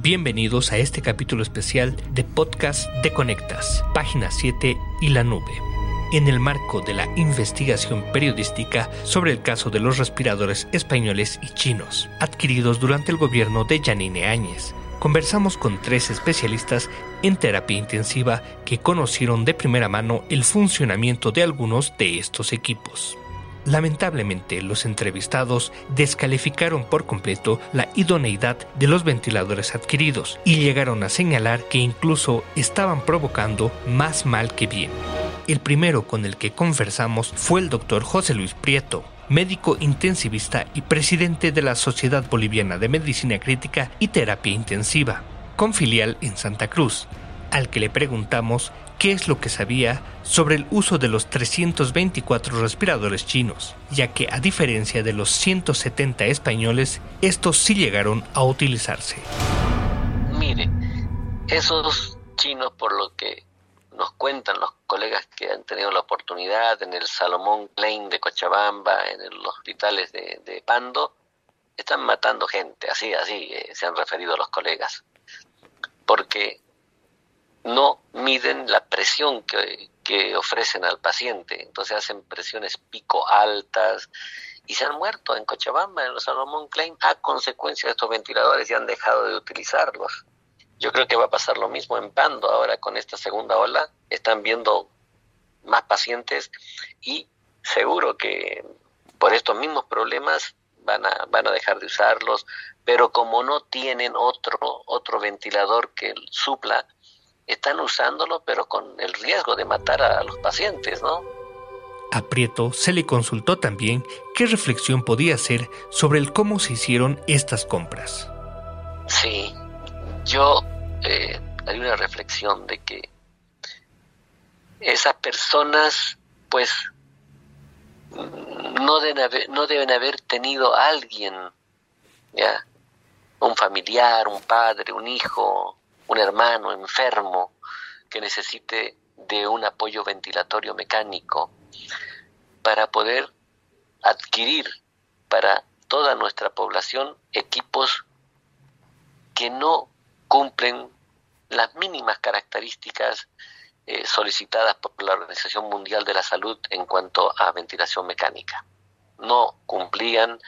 Bienvenidos a este capítulo especial de Podcast de Conectas, página 7 y la nube. En el marco de la investigación periodística sobre el caso de los respiradores españoles y chinos, adquiridos durante el gobierno de Janine Áñez, conversamos con tres especialistas en terapia intensiva que conocieron de primera mano el funcionamiento de algunos de estos equipos. Lamentablemente, los entrevistados descalificaron por completo la idoneidad de los ventiladores adquiridos y llegaron a señalar que incluso estaban provocando más mal que bien. El primero con el que conversamos fue el doctor José Luis Prieto, médico intensivista y presidente de la Sociedad Boliviana de Medicina Crítica y Terapia Intensiva, con filial en Santa Cruz, al que le preguntamos qué es lo que sabía sobre el uso de los 324 respiradores chinos, ya que a diferencia de los 170 españoles, estos sí llegaron a utilizarse. Mire, esos chinos, por lo que nos cuentan los colegas que han tenido la oportunidad en el Salomón Klein de Cochabamba, en los hospitales de, Pando, están matando gente, así, así eh, se han referido los colegas. Porque no miden la presión que, ofrecen al paciente. Entonces hacen presiones pico altas y se han muerto en Cochabamba, en los Salomón Klein, a consecuencia de estos ventiladores y han dejado de utilizarlos. Yo creo que va a pasar lo mismo en Pando ahora con esta segunda ola. Están viendo más pacientes y seguro que por estos mismos problemas van a, van a dejar de usarlos, pero como no tienen otro, otro ventilador que supla, están usándolo, pero con el riesgo de matar a los pacientes, ¿no? A Prieto se le consultó también qué reflexión podía hacer sobre el cómo se hicieron estas compras. Sí, yo eh, hay una reflexión de que esas personas, pues, no deben haber, no deben haber tenido a alguien, ya, un familiar, un padre, un hijo, un hermano enfermo que necesite de un apoyo ventilatorio mecánico para poder adquirir para toda nuestra población equipos que no cumplen las mínimas características eh, solicitadas por la Organización Mundial de la Salud en cuanto a ventilación mecánica. No cumplían,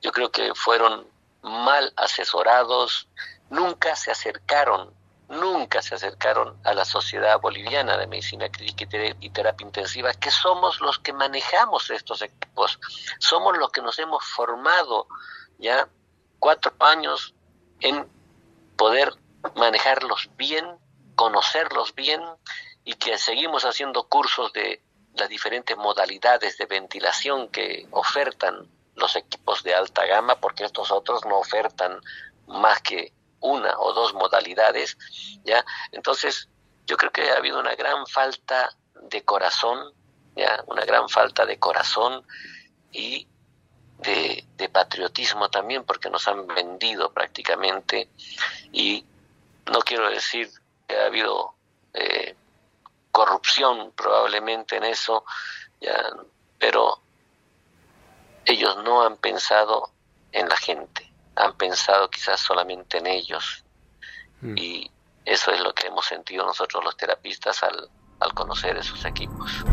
yo creo que fueron mal asesorados, nunca se acercaron nunca se acercaron a la Sociedad Boliviana de Medicina Clínica y Terapia Intensiva, que somos los que manejamos estos equipos, somos los que nos hemos formado ya cuatro años en poder manejarlos bien, conocerlos bien y que seguimos haciendo cursos de las diferentes modalidades de ventilación que ofertan los equipos de alta gama, porque estos otros no ofertan más que una o dos modalidades, ¿ya? Entonces, yo creo que ha habido una gran falta de corazón, ¿ya? Una gran falta de corazón y de, patriotismo también, porque nos han vendido prácticamente y no quiero decir que ha habido eh, corrupción probablemente en eso, ¿ya? pero ellos no han pensado en la gente han pensado quizás solamente en ellos. Mm. Y eso es lo que hemos sentido nosotros los terapistas al, al conocer esos equipos.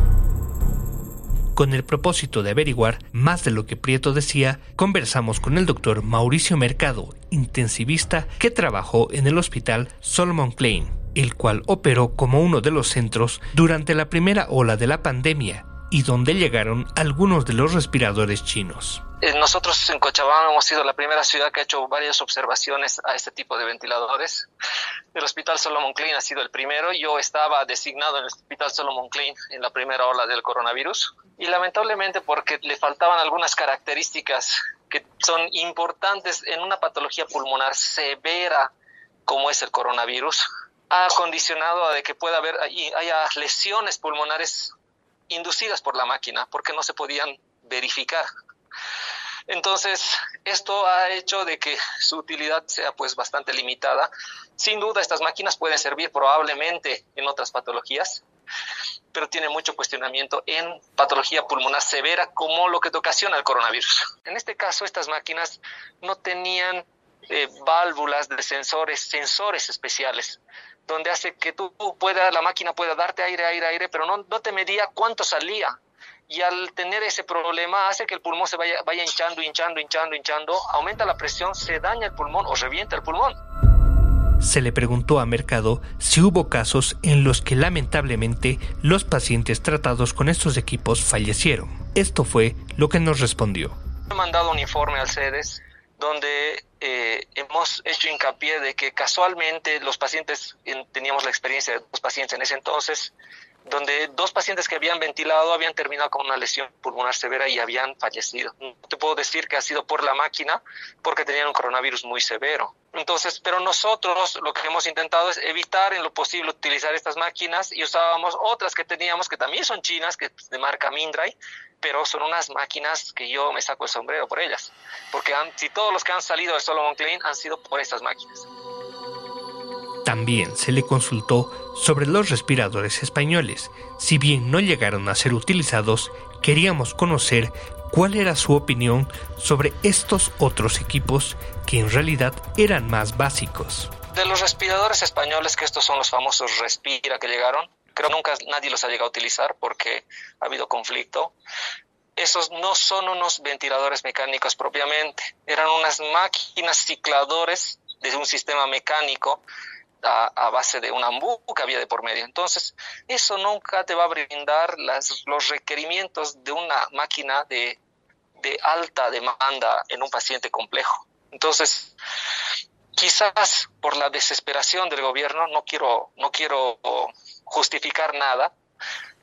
Con el propósito de averiguar más de lo que Prieto decía, conversamos con el doctor Mauricio Mercado, intensivista que trabajó en el hospital Solomon Klein, el cual operó como uno de los centros durante la primera ola de la pandemia y donde llegaron algunos de los respiradores chinos. Eh, nosotros en Cochabamba hemos sido la primera ciudad que ha hecho varias observaciones a este tipo de ventiladores. El Hospital Solomon Klein ha sido el primero. Yo estaba designado en el Hospital Solomon Klein en la primera ola del coronavirus y lamentablemente porque le faltaban algunas características que son importantes en una patología pulmonar severa como es el coronavirus, ha condicionado a de que pueda haber haya lesiones pulmonares inducidas por la máquina porque no se podían verificar. Entonces, esto ha hecho de que su utilidad sea pues bastante limitada. Sin duda, estas máquinas pueden servir probablemente en otras patologías, pero tiene mucho cuestionamiento en patología pulmonar severa como lo que te ocasiona el coronavirus. En este caso, estas máquinas no tenían eh, válvulas de sensores, sensores especiales donde hace que tú pueda, la máquina pueda darte aire, aire, aire, pero no, no te medía cuánto salía y al tener ese problema hace que el pulmón se vaya, vaya hinchando, hinchando, hinchando, hinchando, aumenta la presión, se daña el pulmón o revienta el pulmón. Se le preguntó a Mercado si hubo casos en los que lamentablemente los pacientes tratados con estos equipos fallecieron. Esto fue lo que nos respondió. He mandado un informe al CEDES donde eh, hemos hecho hincapié de que casualmente los pacientes, teníamos la experiencia de dos pacientes en ese entonces, donde dos pacientes que habían ventilado habían terminado con una lesión pulmonar severa y habían fallecido. No te puedo decir que ha sido por la máquina porque tenían un coronavirus muy severo. Entonces, pero nosotros lo que hemos intentado es evitar en lo posible utilizar estas máquinas y usábamos otras que teníamos que también son chinas, que de marca Mindray, pero son unas máquinas que yo me saco el sombrero por ellas, porque han, si todos los que han salido de Solomon Klein han sido por estas máquinas. También se le consultó sobre los respiradores españoles. Si bien no llegaron a ser utilizados, queríamos conocer cuál era su opinión sobre estos otros equipos que en realidad eran más básicos. De los respiradores españoles, que estos son los famosos Respira que llegaron, creo que nunca nadie los ha llegado a utilizar porque ha habido conflicto. Esos no son unos ventiladores mecánicos propiamente, eran unas máquinas cicladores de un sistema mecánico a, base de un ambú que había de por medio. Entonces, eso nunca te va a brindar las, los requerimientos de una máquina de, de alta demanda en un paciente complejo. Entonces, quizás por la desesperación del gobierno, no quiero, no quiero justificar nada,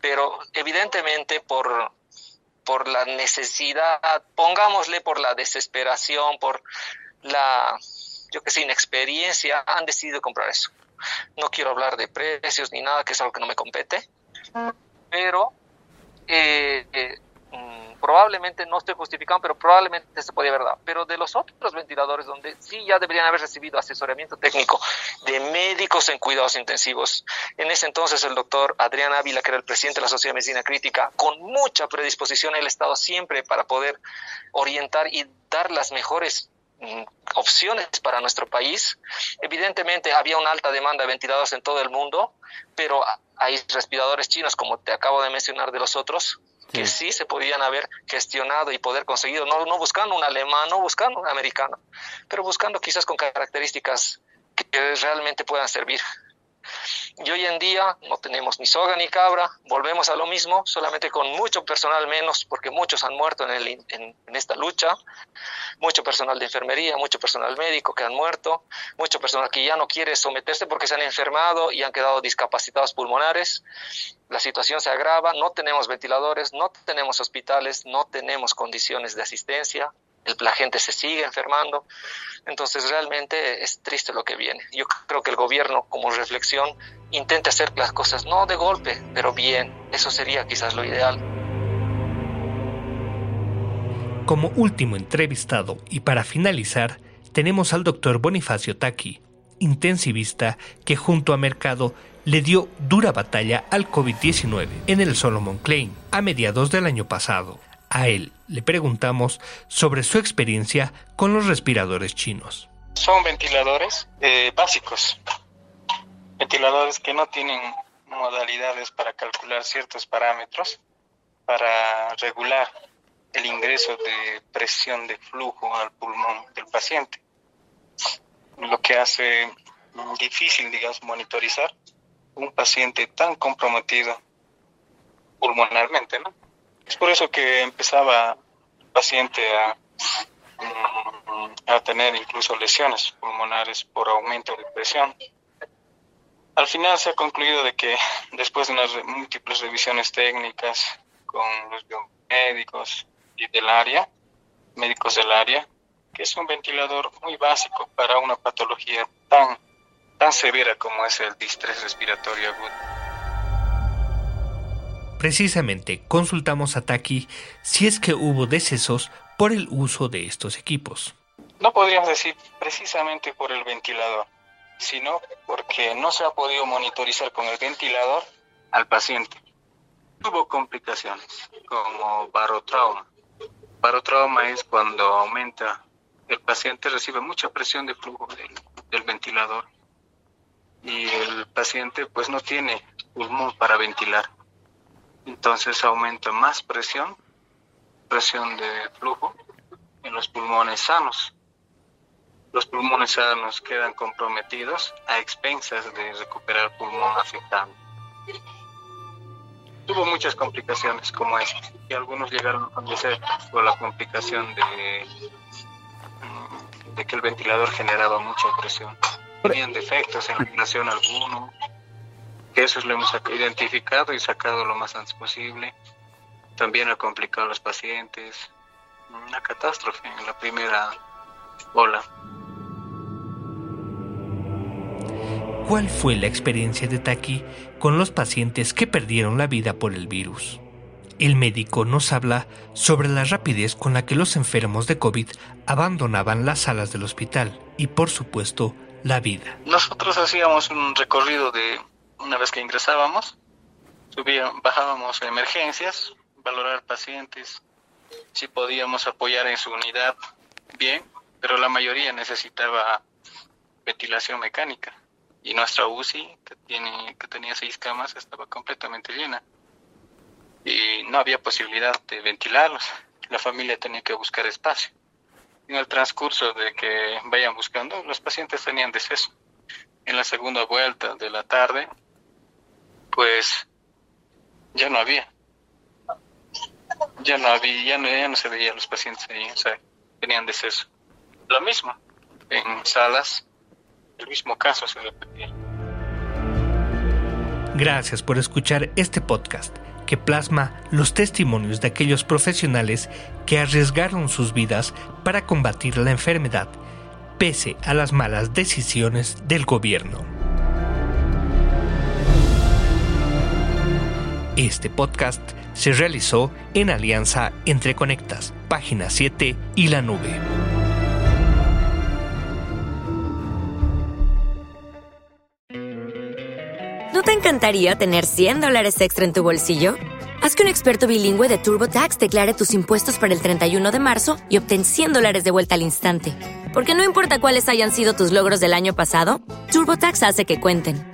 pero evidentemente por, por la necesidad, pongámosle por la desesperación, por la yo que sé, inexperiencia, han decidido comprar eso. No quiero hablar de precios ni nada, que es algo que no me compete, pero eh, eh, mm, probablemente, no estoy justificando, pero probablemente se podía haber dado. Pero de los otros ventiladores donde sí ya deberían haber recibido asesoramiento técnico de médicos en cuidados intensivos, en ese entonces el doctor Adrián Ávila, que era el presidente de la Sociedad de Medicina Crítica, con mucha predisposición, él estado siempre para poder orientar y dar las mejores opciones para nuestro país. Evidentemente había una alta demanda de ventiladores en todo el mundo, pero hay respiradores chinos, como te acabo de mencionar de los otros, que sí se podían haber gestionado y poder conseguido, no, no buscando un alemán, no buscando un americano, pero buscando quizás con características que realmente puedan servir. Y hoy en día no tenemos ni soga ni cabra, volvemos a lo mismo, solamente con mucho personal menos, porque muchos han muerto en, el, en, esta lucha, mucho personal de enfermería, mucho personal médico que han muerto, mucho personal que ya no quiere someterse porque se han enfermado y han quedado discapacitados pulmonares. La situación se agrava, no tenemos ventiladores, no tenemos hospitales, no tenemos condiciones de asistencia, la gente se sigue enfermando. Entonces realmente es triste lo que viene. Yo creo que el gobierno como reflexión intente hacer las cosas no de golpe, pero bien. Eso sería quizás lo ideal. Como último entrevistado y para finalizar, tenemos al doctor Bonifacio Taki, intensivista que junto a Mercado le dio dura batalla al COVID-19 en el Solomon Klein a mediados del año pasado. A él le preguntamos sobre su experiencia con los respiradores chinos. Son ventiladores eh, básicos, ventiladores que no tienen modalidades para calcular ciertos parámetros para regular el ingreso de presión de flujo al pulmón del paciente, lo que hace difícil, digamos, monitorizar un paciente tan comprometido pulmonarmente, ¿no? Es por eso que empezaba el paciente a, mm, a tener incluso lesiones pulmonares por aumento de presión. Al final se ha concluido de que después de unas múltiples revisiones técnicas con los médicos y del área, médicos del área, que es un ventilador muy básico para una patología tan, tan severa como es el distrés respiratorio agudo. Precisamente consultamos a Taki si es que hubo decesos por el uso de estos equipos. No podríamos decir precisamente por el ventilador, sino porque no se ha podido monitorizar con el ventilador al paciente. Hubo complicaciones como barotrauma. Barotrauma es cuando aumenta, el paciente recibe mucha presión de flujo del, ventilador y el paciente pues no tiene pulmón para ventilar. Entonces aumenta más presión, presión de flujo en los pulmones sanos los pulmones sanos quedan comprometidos a expensas de recuperar pulmón afectado. Tuvo muchas complicaciones como esta y algunos llegaron a fallecer por la complicación de, de que el ventilador generaba mucha presión. Tenían defectos en la relación alguno, que eso lo hemos identificado y sacado lo más antes posible. También ha complicado a los pacientes. Una catástrofe en la primera ola. cuál fue la experiencia de Taki con los pacientes que perdieron la vida por el virus. El médico nos habla sobre la rapidez con la que los enfermos de COVID abandonaban las salas del hospital y, por supuesto, la vida. Nosotros hacíamos un recorrido de una vez que ingresábamos, subíamos, bajábamos a emergencias, valorar pacientes, si podíamos apoyar en su unidad, bien, pero la mayoría necesitaba ventilación mecánica y nuestra UCI, que, tiene, que tenía seis camas, estaba completamente llena. Y no había posibilidad de ventilarlos. La familia tenía que buscar espacio. En el transcurso de que vayan buscando, los pacientes tenían deceso. En la segunda vuelta de la tarde, pues ya no había. Ya no había, ya no, ya no se veían los pacientes ahí, o sea, tenían deceso. Lo mismo, en salas el mismo caso se repetía. Gracias por escuchar este podcast que plasma los testimonios de aquellos profesionales que arriesgaron sus vidas para combatir la enfermedad, pese a las malas decisiones del gobierno. Este podcast se realizó en alianza entre Conectas, Página 7 y la Nube. te encantaría tener 100 dólares extra en tu bolsillo? Haz que un experto bilingüe de TurboTax declare tus impuestos para el 31 de marzo y obtén 100 dólares de vuelta al instante. Porque no importa cuáles hayan sido tus logros del año pasado, TurboTax hace que cuenten.